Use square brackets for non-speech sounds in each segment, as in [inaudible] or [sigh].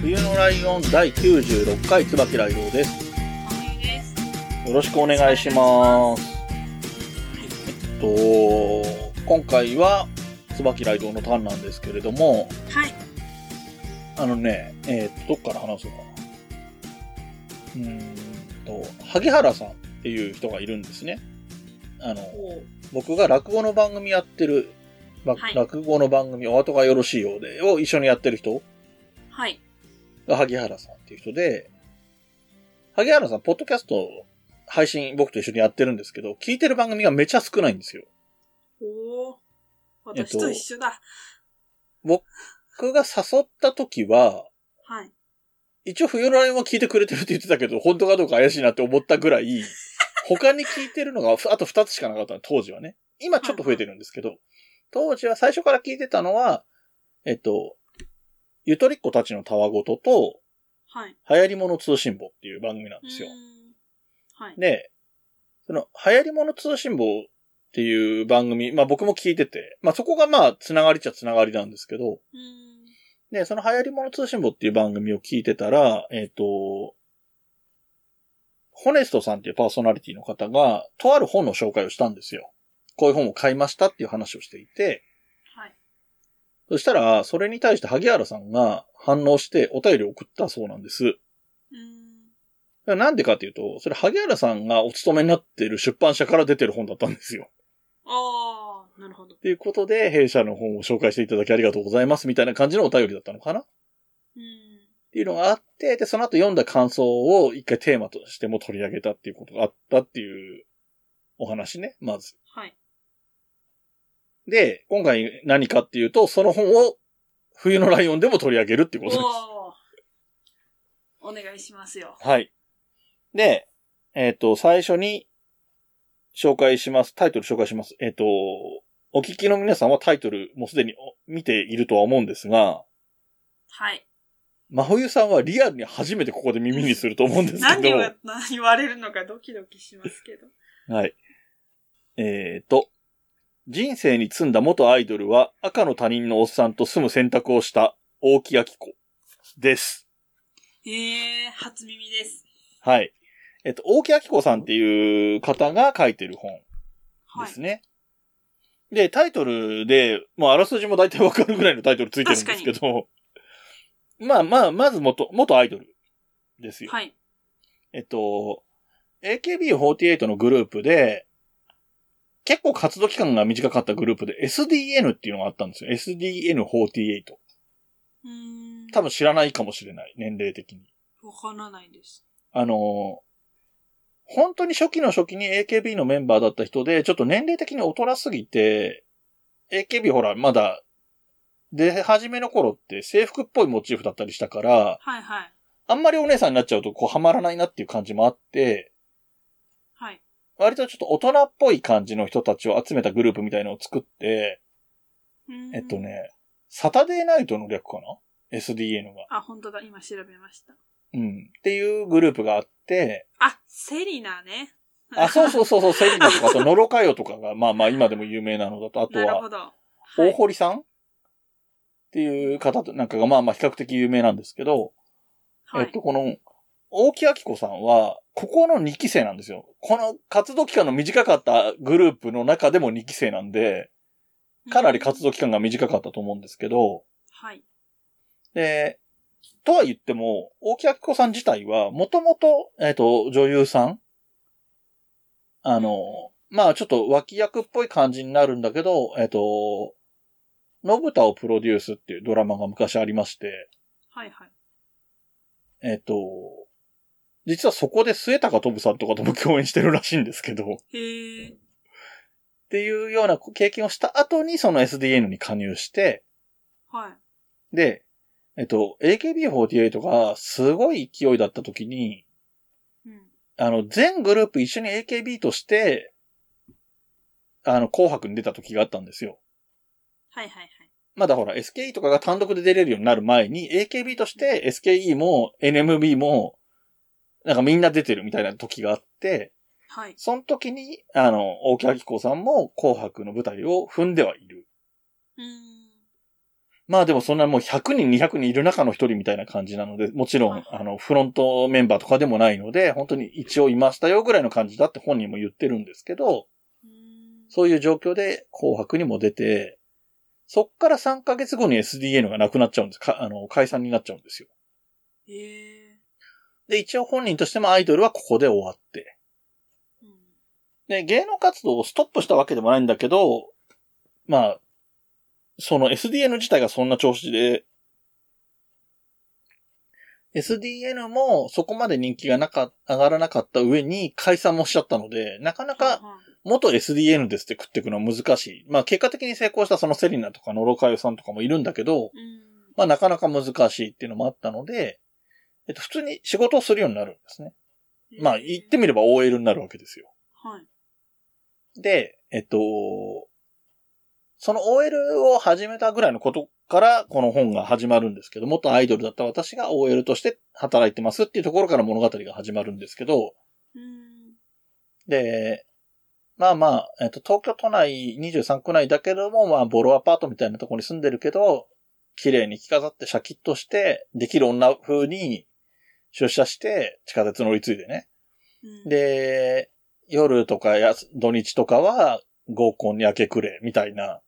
冬のライオン第96回椿ライドウです。よろしくお願いします。えっと、今回は椿ライドウのターンなんですけれども、はい。あのね、えーっと、どっから話そうかな。うーんと、萩原さんっていう人がいるんですね。あの、僕が落語の番組やってる、ばはい落語の番組、お後がよろしいようで、を一緒にやってる人はい。が萩原さんっていう人で、萩原さん、ポッドキャスト配信僕と一緒にやってるんですけど、聞いてる番組がめちゃ少ないんですよ。おお。えっと私と一緒だ。僕が誘った時は、はい。一応冬のライオンは聞いてくれてるって言ってたけど、本当かどうか怪しいなって思ったぐらい、[laughs] 他に聞いてるのが、あと二つしかなかったの、当時はね。今ちょっと増えてるんですけど、当時は最初から聞いてたのは、えっと、ゆとりっ子たちのたわごとと、はい。流行り物通信簿っていう番組なんですよはい。で、その、流行り物通信簿っていう番組、まあ僕も聞いてて、まあそこがまあ、つながりっちゃつながりなんですけど、で、その流行り物通信簿っていう番組を聞いてたら、えっ、と、ホネストさんっていうパーソナリティの方が、とある本の紹介をしたんですよ。こういう本を買いましたっていう話をしていて、はい。そしたら、それに対して萩原さんが反応してお便りを送ったそうなんです。うーんなんでかっていうと、それ萩原さんがお勤めになっている出版社から出てる本だったんですよ。ああ、なるほど。ということで、弊社の本を紹介していただきありがとうございますみたいな感じのお便りだったのかなっうーんていうのがあって、で、その後読んだ感想を一回テーマとしても取り上げたっていうことがあったっていうお話ね、まず。はい。で、今回何かっていうと、その本を冬のライオンでも取り上げるっていうことです。お願いしますよ。はい。で、えっ、と、最初に紹介します。タイトル紹介します。えっ、と、お聞きの皆さんはタイトルもうすでにお見ているとは思うんですが、はい。真冬さんはリアルに初めてここで耳にすると思うんですけど。何が何言われるのかドキドキしますけど。はい。えっ、と、人生に積んだ元アイドルは赤の他人のおっさんと住む選択をした大木明子です。ええー、初耳です。はい。えっ、と、大木明子さんっていう方が書いてる本はいです。ね。で、タイトルで、もうあらすじも大体わかるぐらいのタイトルついてるんですけど、まあまあ、まず元、元アイドルですよ。はい。えっと、AKB48 のグループで、結構活動期間が短かったグループで SDN っていうのがあったんですよ。SDN48。うーん。多分知らないかもしれない。年齢的に。わからないです。あの、本当に初期の初期に AKB のメンバーだった人で、ちょっと年齢的に大人すぎて、AKB ほら、まだ、出始めの頃って制服っぽいモチーフだったりしたから、はいはい。あんまりお姉さんになっちゃうとこうハマらないなっていう感じもあって、はい。割とちょっと大人っぽい感じの人たちを集めたグループみたいのを作って、えっと。ね、サタデーナイトの略かな ?SDN が。あ、本当だ。今調べました。うん。っていうグループがあって、あ、セリナね。あ、そうそうそうそう、セリナとか、あとノロカヨとかが、[laughs] まあまあ今でも有名なのだと、あとは。大堀さんっていう方となんかがまあまあ比較的有名なんですけど、はいえっと、この、大木明子さんは、ここの2期生なんですよ。この活動期間の短かったグループの中でも2期生なんで、かなり活動期間が短かったと思うんですけど、はい。で、とは言っても、大木明子さん自体は、もともと、えっ、と、女優さんあの、まあちょっと脇役っぽい感じになるんだけど、えっ、と、のぶたをプロデュースっていうドラマが昔ありまして、はいはい。えっ、と、実はそこで末高飛さんとかとも共演してるらしいんですけど、っへえ。ていうような経験をした後にその SDN に加入して、はい。で、えっと、AKB48 がすごい勢いだった時に、うん。あの、全グループ一緒に AKB として、あの、紅白に出た時があったんですよ。はいはいはい。まだほら、SKE とかが単独で出れるようになる前に、AKB として SKE も NMB も、なんかみんな出てるみたいな時があって、はい。その時に、あの、大木明子さんも紅白の舞台を踏んではいる。うーん。まあでもそんなもう100人200人いる中の一人みたいな感じなので、もちろん、あの、フロントメンバーとかでもないので、本当に一応いましたよぐらいの感じだって本人も言ってるんですけど、そういう状況で紅白にも出て、そっから3ヶ月後に SDN がなくなっちゃうんです。かあの、解散になっちゃうんですよ。へえ。で、一応本人としてもアイドルはここで終わって。うん。で、芸能活動をストップしたわけでもないんだけど、まあ、その SDN 自体がそんな調子で、SDN もそこまで人気がなか、上がらなかった上に解散もしちゃったので、なかなか元 SDN ですって食っていくのは難しい。まあ結果的に成功したそのセリナとかノロカヨさんとかもいるんだけど、うん。まあなかなか難しいっていうのもあったので、えっと普通に仕事をするようになるんですね。まあ言ってみれば OL になるわけですよ。はい。で、えっと、その OL を始めたぐらいのことからこの本が始まるんですけど、元アイドルだった私が OL として働いてますっていうところから物語が始まるんですけど、うん。で、まあまあ、えっと、東京都内23区内だけども、まあ、ボロアパートみたいなところに住んでるけど、綺麗に着飾ってシャキッとして、できる女風に出社して、地下鉄乗り継いでね。うん、で、夜とかや土日とかは合コンに明け暮れ、みたいな。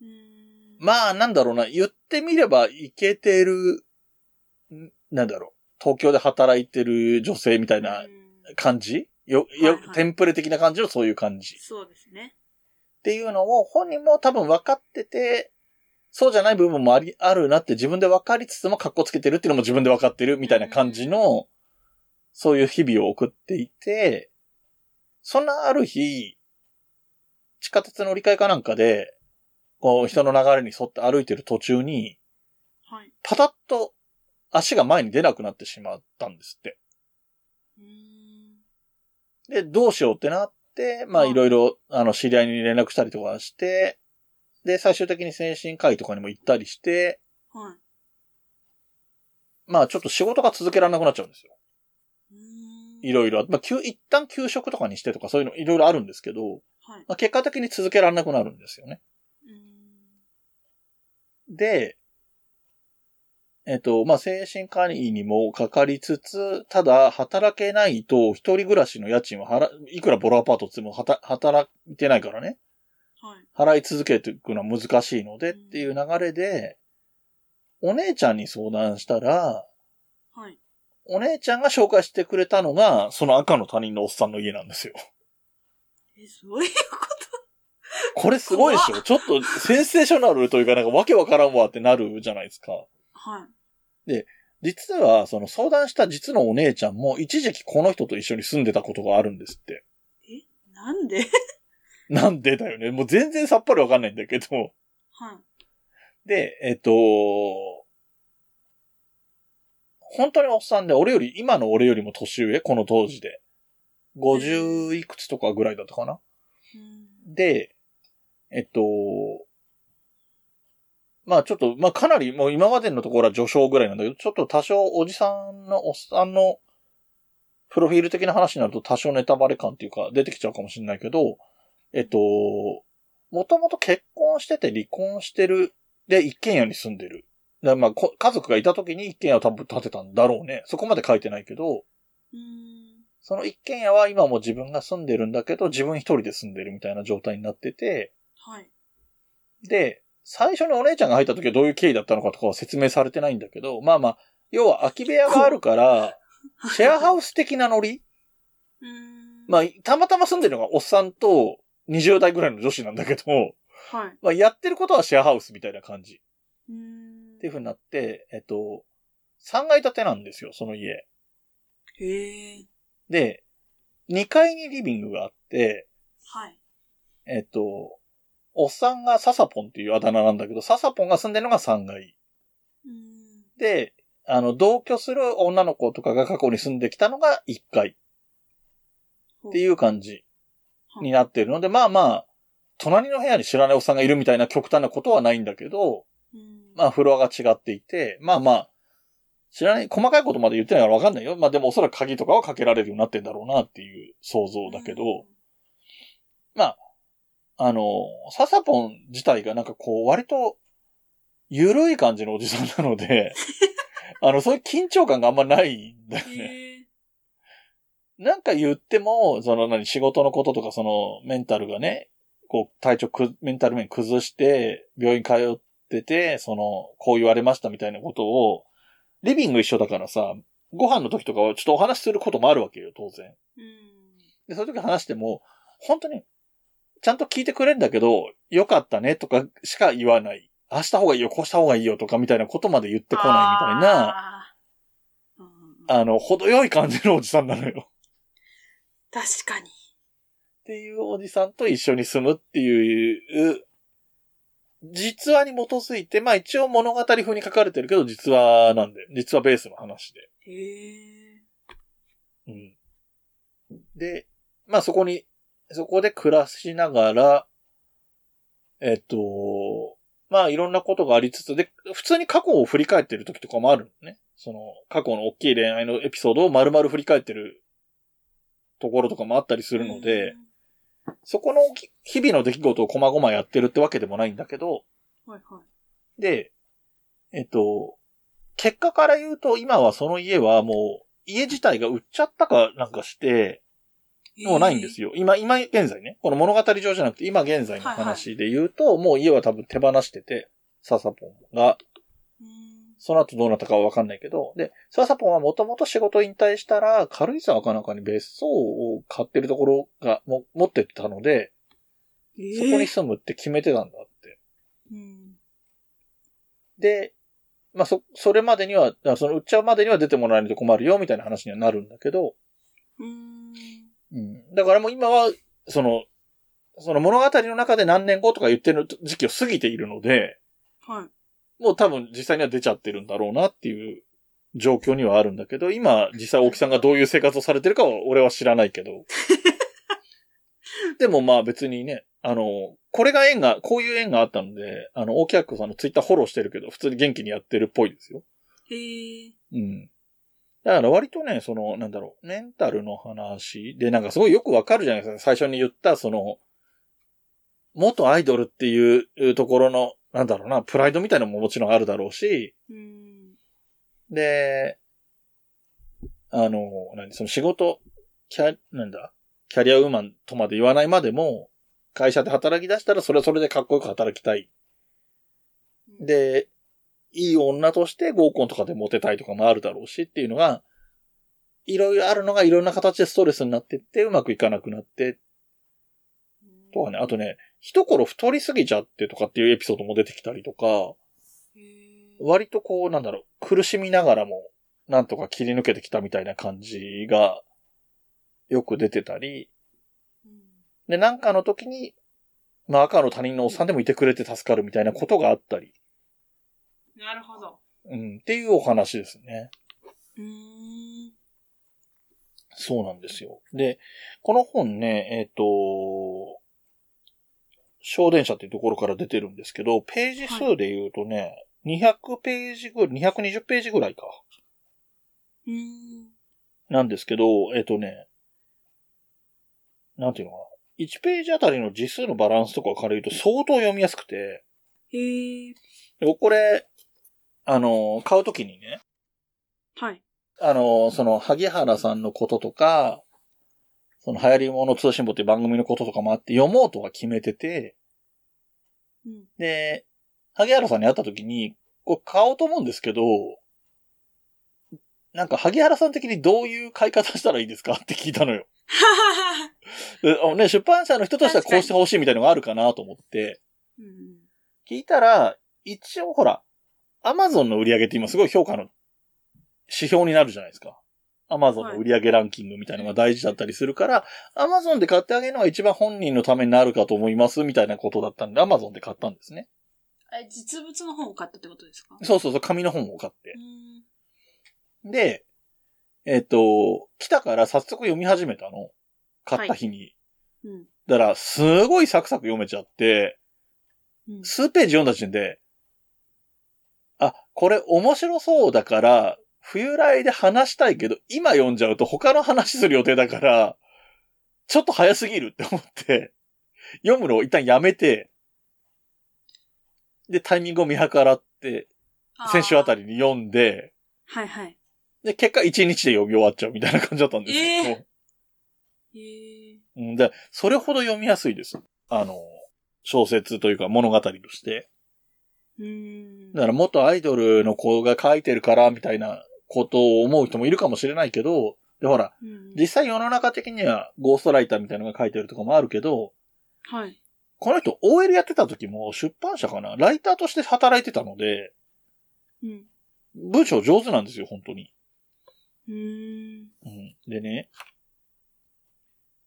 うん、まあ、なんだろうな、言ってみればいけてる、んなんだろう、東京で働いてる女性みたいなうん感じ？よ、はいよは、いテンプレ的な感じ？のそういう感じ。そうですね。っていうのを本人も多分分かってて、そうじゃない部分もあり、あるなって自分で分かりつつも格好つけてるっていうのも自分で分かってるみたいな感じの、そういう日々を送っていて、そんなある日、地下鉄の折り換えかなんかで、こう人の流れに沿って歩いてる途中に、はい。パタッと足が前に出なくなってしまったんですって。うん。で、どうしようってなって、まあうんいろいろ、あの、知り合いに連絡したりとかして、で、最終的に精神科医とかにも行ったりして、はい。まあちょっと仕事が続けられなくなっちゃうんですよ。うん。いろいろ。まあ、休一旦休職とかにしてとかそういうのいろいろあるんですけど、はい。まあ結果的に続けられなくなるんですよね。うん。で、えっと、まあ、精神科医にもかかりつつ、ただ、働けないと、一人暮らしの家賃は払、いくらボロアパートって言っても、働いてないからね。はい。払い続けていくのは難しいのでっていう流れで、お姉ちゃんに相談したら、はい。お姉ちゃんが紹介してくれたのが、その赤の他人のおっさんの家なんですよ。え、そういうこれすごいでしょ？ちょっとセンセーショナルというかなんかわけわからんわってなるじゃないですか。はい。実は、その相談した実のお姉ちゃんも一時期この人と一緒に住んでたことがあるんですって。え、なんで？なんでだよね。もう全然さっぱりわかんないんだけど。はい。で、えっと、本当におっさんで、俺より、今の俺よりも年上、この当時で。50いくつとかぐらいだったかな？うん。で、えっと、まあちょっと、まあかなりもう今までのところは序章ぐらいなんだけど、ちょっと多少おじさんのおっさんのプロフィール的な話になると多少ネタバレ感っていうか出てきちゃうかもしれないけど、えっと、もともと結婚してて離婚してる、で一軒家に住んでる。でまあこ家族がいた時に一軒家を多分建てたんだろうね。そこまで書いてないけど、うん。その一軒家は今も自分が住んでるんだけど、自分一人で住んでるみたいな状態になってて、はい。で、最初にお姉ちゃんが入った時はどういう経緯だったのかとかは説明されてないんだけど、まあまあ、要は空き部屋があるから、シェアハウス的なノリ？[laughs] うん。まあ、たまたま住んでるのがおっさんと20代ぐらいの女子なんだけど、はい。まあ、やってることはシェアハウスみたいな感じ。うんっていう風になって、えっと、3階建てなんですよ、その家。へえ。で、2階にリビングがあって、はい。えっと、おっさんがササポンっていうあだ名なんだけど、ササポンが住んでるのが3階。うん。で、あの、同居する女の子とかが過去に住んできたのが1階っていう感じになってるので、まあまあ、隣の部屋に知らないおっさんがいるみたいな極端なことはないんだけど、うん。まあフロアが違っていて、まあまあ、知らない、細かいことまで言ってないからわかんないよ。まあでもおそらく鍵とかはかけられるようになってんだろうなっていう想像だけど、まあ、あの、ササポン自体がなんかこう、割と、ゆるい感じのおじさんなので、[laughs] あの、そういう緊張感があんまないんだよね。なんか言っても、その何、仕事のこととか、その、メンタルがね、こう、体調く、メンタル面崩して、病院通ってて、その、こう言われましたみたいなことを、リビング一緒だからさ、ご飯の時とかはちょっとお話しすることもあるわけよ、当然。うん。で、そういう時話しても、本当に、ちゃんと聞いてくれるんだけど、よかったねとかしか言わない。ああした方がいいよ、こうした方がいいよとかみたいなことまで言ってこないみたいな、あうんあの、程よい感じのおじさんなのよ。確かに。っていうおじさんと一緒に住むっていう、実話に基づいて、まあ一応物語風に書かれてるけど、実話なんで、実話ベースの話で。へえ。うん。で、まあそこに、そこで暮らしながら、えっと、まあいろんなことがありつつ、で、普通に過去を振り返ってる時とかもあるのね。その、過去の大きい恋愛のエピソードを丸々振り返ってるところとかもあったりするので、そこのき日々の出来事を細々やってるってわけでもないんだけど、うん。はいはい。で、えっと、結果から言うと今はその家はもう家自体が売っちゃったかなんかして、もうないんですよ。よ。今、今現在ね。この物語上じゃなくて今現在の話で言うと、もう家は多分手放してて、ササポンが、うんその後どうなったかはわかんないけど、で、ササポンはもともと仕事引退したら、軽井沢かなんかに別荘を買ってるところがも持ってたので、そこに住むって決めてたんだって。うん。で、まあ、そ、それまでには、あその売っちゃうまでには出てもらえないと困るよ、みたいな話にはなるんだけど、うん。うん。だからもう今は、その、その物語の中で何年後とか言ってる時期を過ぎているので、はい。もう多分実際には出ちゃってるんだろうなっていう状況にはあるんだけど、今実際大木さんがどういう生活をされてるかは俺は知らないけど。[laughs] でもまあ別にね、あの、これが縁が、こういう縁があったので、あの、大木明さんのツイッターフォローしてるけど、普通に元気にやってるっぽいですよ。へえ。うん。だから割とね、その、なんだろう、メンタルの話で、なんかすごいよくわかるじゃないですか。最初に言った、その、元アイドルっていうところの、なんだろうな、プライドみたいなのももちろんあるだろうし、うん。で、あの、何、その仕事、キャ、なんだ、キャリアウーマンとまで言わないまでも、会社で働き出したらそれはそれでかっこよく働きたい。で、いい女として合コンとかでモテたいとかもあるだろうしっていうのが、いろいろあるのがいろんな形でストレスになってってうまくいかなくなって、とかね、あとね、一頃太りすぎちゃってとかっていうエピソードも出てきたりとか。割とこう、なんだろう、苦しみながらも、なんとか切り抜けてきたみたいな感じが、よく出てたり、うんで、なんかの時に、まあ赤の他人のおっさんでもいてくれて助かるみたいなことがあったり、なるほど。うん、っていうお話ですね。うーん。そうなんですよ。で、この本ね、えっ、と、小電車っていうところから出てるんですけど、ページ数で言うとね、200ページぐらい、220ページぐらいか。うーん。なんですけど、えっ、とね、なんていうのかな。1ページあたりの字数のバランスとかから言うと相当読みやすくて、へえ。でこれ、あの、買うときにね、はい。あの、その、萩原さんのこととか、その、流行り物通信簿っていう番組のこととかもあって、読もうとは決めてて、うん。で、萩原さんに会ったときに、これ買おうと思うんですけど、なんか、萩原さん的にどういう買い方したらいいですかって聞いたのよ。[laughs] ね、出版社の人としてはこうしてほしいみたいなのがあるかなと思って、うん。聞いたら、一応ほら、アマゾンの売り上げって今すごい評価の指標になるじゃないですか。アマゾンの売り上げランキングみたいなのが大事だったりするから、アマゾンで買ってあげるのが一番本人のためになるかと思いますみたいなことだったんで、アマゾンで買ったんですね。え、実物の本を買ったってことですか？そうそうそう、紙の本を買ってう。ん。で、えっ、と、来たから早速読み始めたの。買った日に。うん。だから、すごいサクサク読めちゃって、うん。数ページ読んだ時点で、あ、これ面白そうだから、冬来で話したいけど、今読んじゃうと他の話する予定だから、ちょっと早すぎるって思って、読むのを一旦やめて、で、タイミングを見計らって、先週あたり。りに読んで、はいはい。で、結果一日で読み終わっちゃうみたいな感じだったんですけど、へえ。うん、で、それほど読みやすいです。あの、小説というか物語として。うーん。だから元アイドルの子が書いてるからみたいなことを思う人もいるかもしれないけど、で、ほら、うん実際世の中的にはゴーストライターみたいなのが書いてるとかもあるけど、はい。この人 OL やってた時も出版社かなライターとして働いてたので、うん。文章上手なんですよ、本当に。うーん。うん。でね、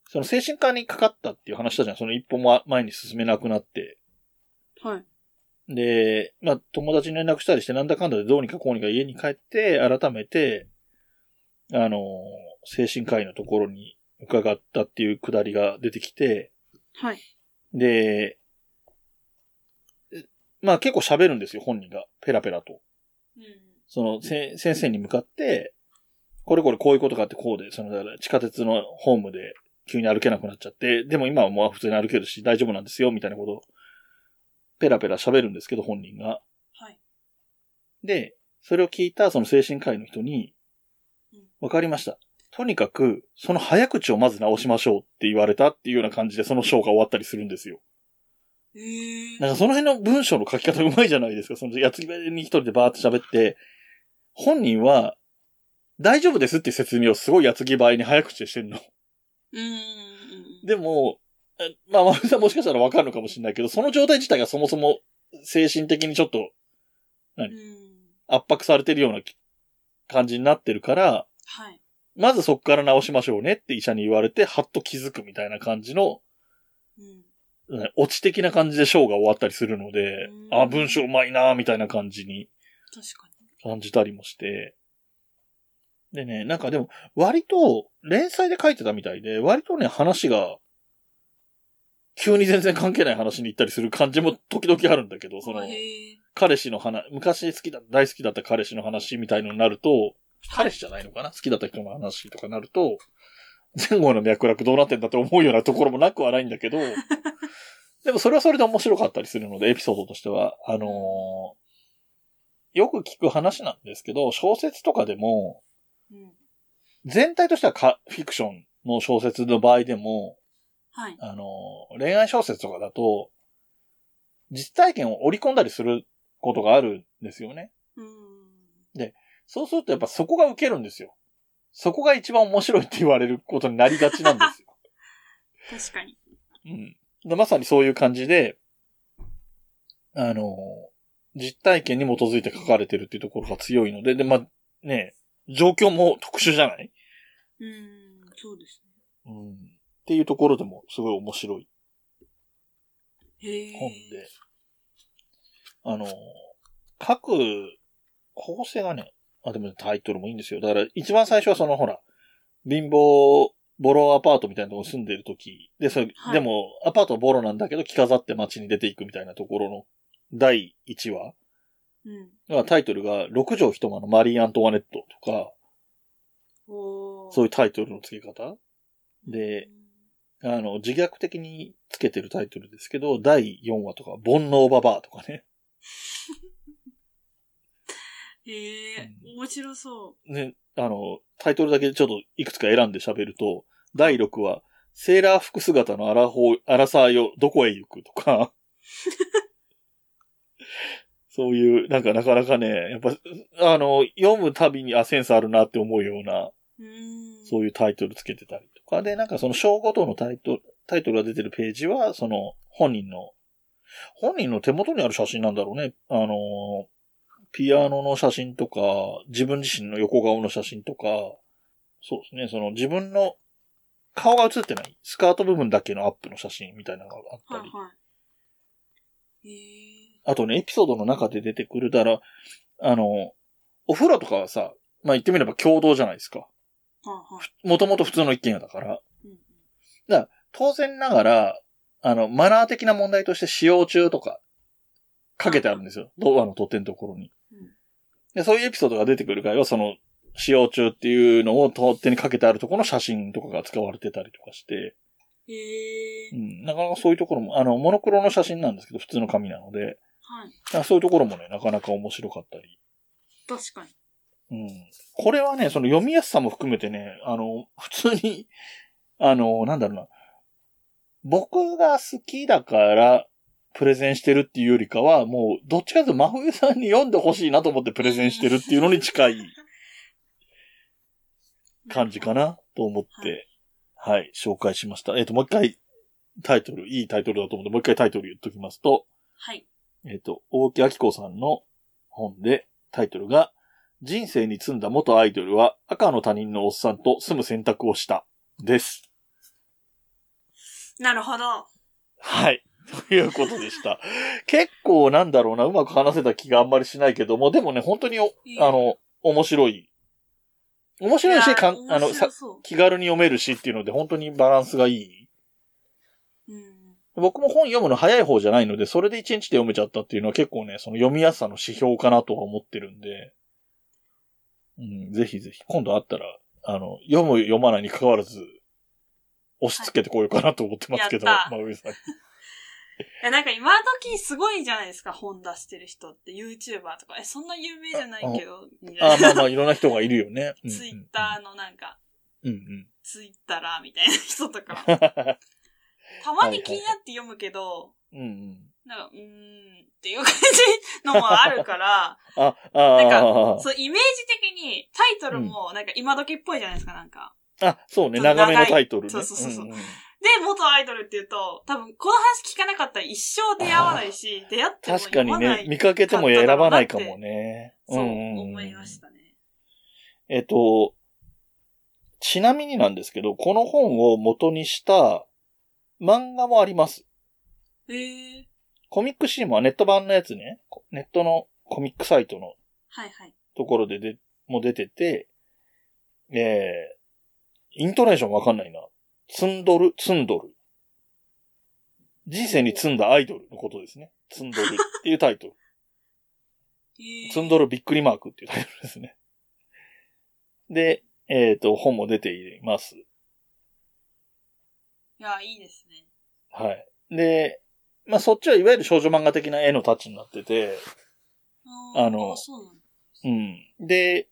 その精神科にかかったっていう話したじゃん。その一歩も前に進めなくなって。はい。で、まあ、友達に連絡したりして、なんだかんだでどうにかこうにか家に帰って、改めて、あの、精神科医のところに伺ったっていうくだりが出てきて、はい。で、えまあ結構喋るんですよ、本人が。ペラペラと。うん。その、せ先生に向かって、これこれこういうことがあってこうで、その、地下鉄のホームで急に歩けなくなっちゃって、でも今はもう普通に歩けるし大丈夫なんですよ、みたいなことを、ペラペラ喋るんですけど、本人が。はい。で、それを聞いたその精神科医の人にうん、わかりました。とにかく、その早口をまず直しましょうって言われたっていうような感じでその章が終わったりするんですよ。ええ。なんかその辺の文章の書き方うまいじゃないですか。そのやつぎ場に一人でバーって喋って、本人は、大丈夫ですって説明をすごいやつぎ場に早口でしてんの。うーん。でも、えまあ、まるさんもしかしたらわかるのかもしれないけど、その状態自体がそもそも精神的にちょっとうん。圧迫されてるような感じになってるから、はい。まずそっから直しましょうねって医者に言われて、はっと気づくみたいな感じの、うん。ねオチ的な感じでショーが終わったりするのでう、んあ、文章うまいなみたいな感じに確か感じたりもして。でね、なんかでも、割と、連載で書いてたみたいで、割とね、話が、急に全然関係ない話に行ったりする感じも時々あるんだけど、[laughs] その。彼氏の話、昔好きだ、大好きだった彼氏の話みたいのになると、彼氏じゃないのかな？好きだった人の話とかなると、前後の脈絡どうなってんだって思うようなところもなくはないんだけど、[laughs] でもそれはそれで面白かったりするので、エピソードとしては、あのーよく聞く話なんですけど、小説とかでも、うん。全体としてはかフィクションの小説の場合でも、はい。あのー恋愛小説とかだと、実体験を織り込んだりすることがあるんですよね。うん。そうするとやっぱそこが受けるんですよ。そこが一番面白いって言われることになりがちなんですよ。[laughs] 確かに。うん。でまさにそういう感じで、あの、実体験に基づいて書かれてるっていうところが強いので、で、まあ、ね、状況も特殊じゃない？うん。そうですうん。っていうところでもすごい面白い。本で。あの、各構成がね、あ、でもタイトルもいいんですよ。だから一番最初はそのほら、貧乏、ボロアパートみたいなとこ住んでる時で、それ、はいでも、アパートはボロなんだけど着飾って街に出ていくみたいなところの第1話うん。がタイトルが6畳一間のマリー・アントワネットとか、そういうタイトルの付け方で、あの、自虐的につけてるタイトルですけど、第4話とか、煩悩ババアとかね。へ [laughs] え、面白そね、あの、タイトルだけちょっといくつか選んで喋ると、第6話、セーラー服姿のアラホー、アラサーよ、どこへ行くとか、[laughs] そういう、なんかなかなかね、やっぱ、あの、読むたびに、あ、センスあるなって思うような。そういうタイトルつけてたりとか、で、なんかその章ごとのタイトル、タイトルが出てるページは、その、本人の、本人の手元にある写真なんだろうね。あの、ピアノの写真とか、自分自身の横顔の写真とか、そうですね、その自分の顔が写ってない、スカート部分だけのアップの写真みたいなのがあったり、はいはい。あとね、エピソードの中で出てくるだら、あの、お風呂とかはさ、まあ言ってみれば共同じゃないですか。もともと普通の一軒家だから。うんうん当然ながら、あの、マナー的な問題として使用中とか、かけてあるんですよ。ドアの取っ手のところに。うんで、そういうエピソードが出てくる場合は、その、使用中っていうのを取っ手にかけてあるところの写真とかが使われてたりとかして、へえう。ん、なかなかそういうところも、あの、モノクロの写真なんですけど、普通の紙なので、はい。だからそういうところもね、なかなか面白かったり。確かに。うん。これはね、その読みやすさも含めてね、あの、普通に、[laughs] あの、なんだろうな。僕が好きだから、プレゼンしてるっていうよりかは、もう、どっちかというと真冬さんに読んでほしいなと思ってプレゼンしてるっていうのに近い感じかなと思って、はい、紹介しました。えっ、と、もう一回、タイトル、いいタイトルだと思うんで、もう一回タイトル言っときますと、はい。えっ、と、大木明子さんの本で、タイトルが、人生に積んだ元アイドルは赤の他人のおっさんと住む選択をした。です。なるほど。はい。ということでした。結構なんだろうな、うまく話せた気があんまりしないけども、でもね、本当におあの、面白い。面白いし、かんあの、さ気軽に読めるしっていうので、本当にバランスがいい。う。うん。僕も本読むの早い方じゃないので、それで一日で読めちゃったっていうのは結構ね、その読みやすさの指標かなとは思ってるんで、うん、ぜひぜひ、今度あったら、あの、読む読まないに関わらず、押し付けてこようかなと思ってますけど、やったまあ、上さんに。[laughs] え、なんか今時すごいじゃないですか、本出してる人って。YouTuber とか。え、そんな有名じゃないけど、みたあいな。まあまあ、いろんな人がいるよね。[laughs] ツイッターのなんか、うんうん。ツイッターみたいな人とか。う [laughs] んたまに気になって読むけど、うんうん。なんか、うーんっていう感じのもあるから、[laughs] あ、あなんあ、そう、イメージ的にタイトルもなんか今時っぽいじゃないですか、なんか。あ、そうね、長めのタイトルね。そうそうそうそうんんで、元アイドルって言うと、多分この話聞かなかったら一生出会わないし、出会っても確かにね、見かけても選ばないかもね。そう、思いましたね。えっと、ちなみになんですけど、この本を元にした漫画もあります。へえ。コミックシームはネット版のやつね。ネットのコミックサイトのはいはい。ところでで、も出てて、えー、イントネーションわかんないな。ツンドル、ツンドル。人生に積んだアイドルのことですね。ツンドルっていうタイトル。[laughs] ツンドルびっくりマークっていうタイトルですね。で、えっ、と、本も出ています。いや、いいですね。はい。で、まあ、そっちはいわゆる少女漫画的な絵のタッチになってて、ーあのそうなん。で、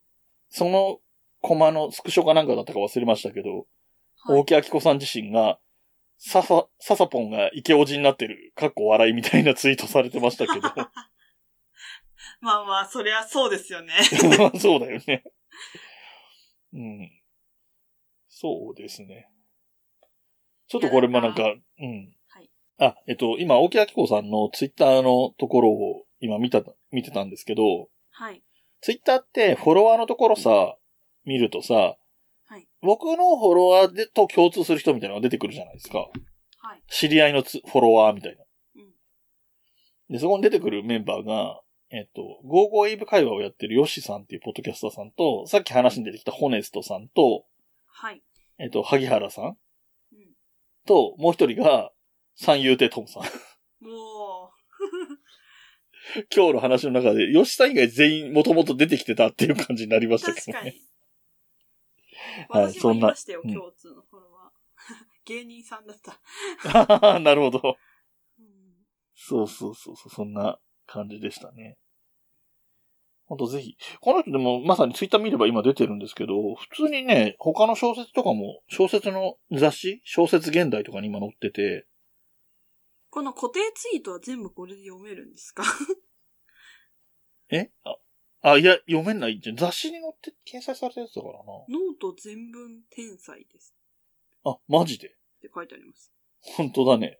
そのコマのスクショかなんかだったか忘れましたけど、はい大木明子さん自身が、ササ、ササポンがイケオジになってる、かっこ笑いみたいなツイートされてましたけど、[laughs] まあまあ、そりゃそうですよね。ま [laughs] あそうだよね。うん。そうですね。ちょっとこれもなんか、うん。はい。あ、えっと、今、大木明子さんのツイッターのところを今見た、見てたんですけど、はい。ツイッターってフォロワーのところさ、見るとさ、はい。僕のフォロワーでと共通する人みたいなのが出てくるじゃないですか。はい。知り合いのつフォロワーみたいな。うんで、そこに出てくるメンバーが、えっと、ゴーゴーエイブ会話をやってるヨシさんっていうポッドキャスターさんと、さっき話に出てきたホネストさんと、はい。えっと、萩原さんうん。と、もう一人が、三遊亭トムさん。も今日の話の中で、吉さん以外全員もともと出てきてたっていう感じになりまう、したけどね。確かに。[laughs] はい私もいましたよ、そんな共通のフォロワー。[laughs] 芸人さんだった。[laughs] なるほど。うんそうそうそうそう、そんな感じでしたね。ほんとぜひ。この人でもまさにツイッター見れば今出てるんですけど、普通にね、他の小説とかも、小説の雑誌小説現代とかに今載ってて、この固定ツイートは全部これで読めるんですか？[laughs] え？あ、あ、いや、読めないじゃん。雑誌に載って掲載されたやつだからな。ノート全文天才ですあ、マジで？って書いてあります。本当だね。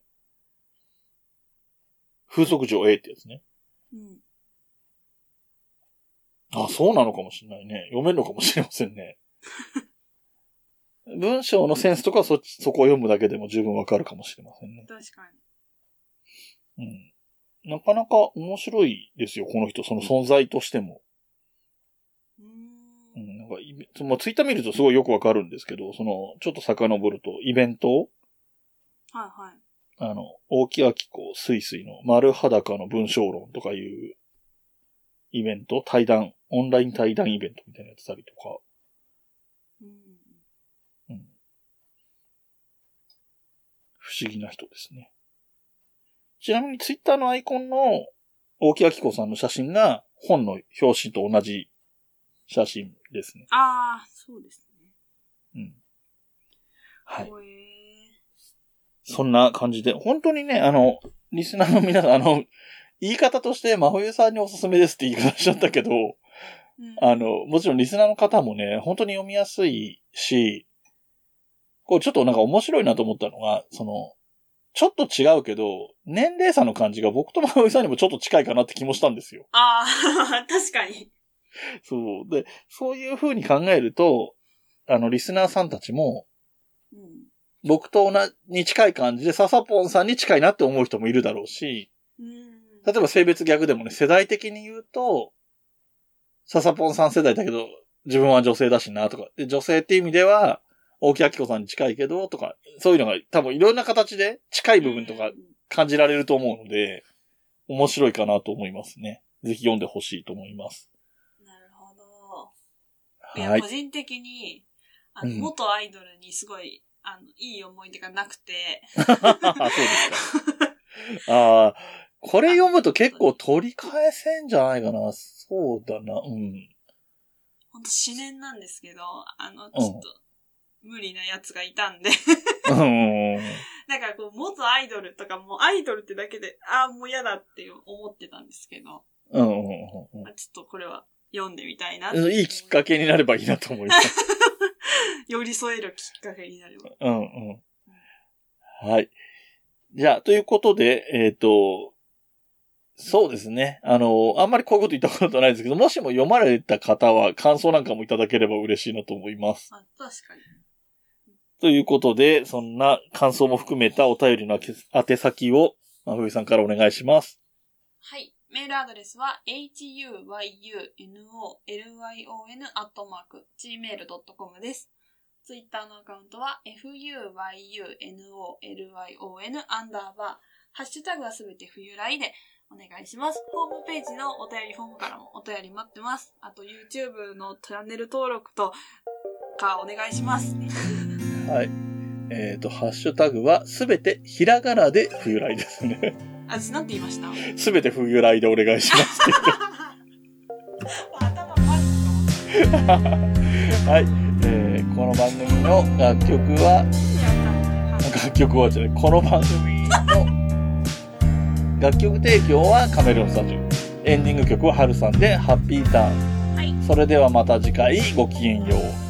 風俗上 A ってやつね。うん。あ、そうなのかもしれないね。読めるのかもしれませんね。[laughs] 文章のセンスとかはそそこを読むだけでも十分わかるかもしれませんね。確かに。うん。なかなか面白いですよ、この人、その存在としても。うんん、なんかまあ、ツイッター見るとすごいよくわかるんですけど、その、ちょっと遡ると、イベントはいはい。あの、大木明子すいすいの丸裸の文章論とかいうイベント、対談、オンライン対談イベントみたいなのやってたりとか、うん。うん。不思議な人ですね。ちなみにツイッターのアイコンの大木明子さんの写真が本の表紙と同じ写真ですね。ああ、そうですね。うん。はい。そんな感じで、本当にね、あの、リスナーの皆さん、あの、言い方として真冬さんにおすすめですって言い方しちゃったけど、うんあの、もちろんリスナーの方もね、本当に読みやすいし、こうちょっとなんか面白いなと思ったのが、その、ちょっと違うけど、年齢差の感じが僕と真冬さんにもちょっと近いかなって気もしたんですよ。ああ、[laughs] 確かに。そう。で、そういう風に考えると、あの、リスナーさんたちも、うん。僕と同じに近い感じで、笹ポンさんに近いなって思う人もいるだろうし、うん。例えば性別逆でもね、世代的に言うと、笹ポンさん世代だけど、自分は女性だしなとか、で女性っていう意味では、大木明子さんに近いけど、とか、そういうのが多分いろんな形で近い部分とか感じられると思うので、面白いかなと思いますね。ぜひ読んでほしいと思います。なるほど。いや、はい個。人的に、あの、うん元アイドルにすごい、あの、いい思い出がなくて、[laughs] そうですか。ああ、これ読むと結構取り返せんじゃないかな。そうだな。うん。ほんと思念なんですけど、あの、ちょっと、無理なやつがいたんで、うん。[laughs] なんかこう、元アイドルとかも、アイドルってだけで、ああ、もう嫌だって思ってたんですけど、うんまあちょっとこれは読んでみたいな。うん。いいきっかけになればいいなと思います。[laughs] 寄り添えるきっかけになれば。うんうん。はい。じゃあ、ということで、えっ、と、そうですね。あの、あんまりこういうこと言ったことないですけど、もしも読まれた方は感想なんかもいただければ嬉しいなと思います。あ、確かに。ということで、そんな感想も含めたお便りの宛先を、まふみさんからお願いします。はい。メールアドレスは、huyunolion.gmail.com です。ツイッターのアカウントは、fuyunolion アンダーバー、ハッシュタグはすべて冬来でお願いします。ホームページのお便りフォームからもお便り待ってます。あと YouTube のチャンネル登録とかお願いします。はい。えっ、と、ハッシュタグはすべてひらがなで冬来ですね。あ、私なんて言いました？すべて冬来でお願いします。はい。えーこの番組の楽曲は、楽曲はじゃない、この番組の楽曲提供はカメレオンスタジオ。エンディング曲はハルさんでハッピーターン。はい。それではまた次回ごきげんよう。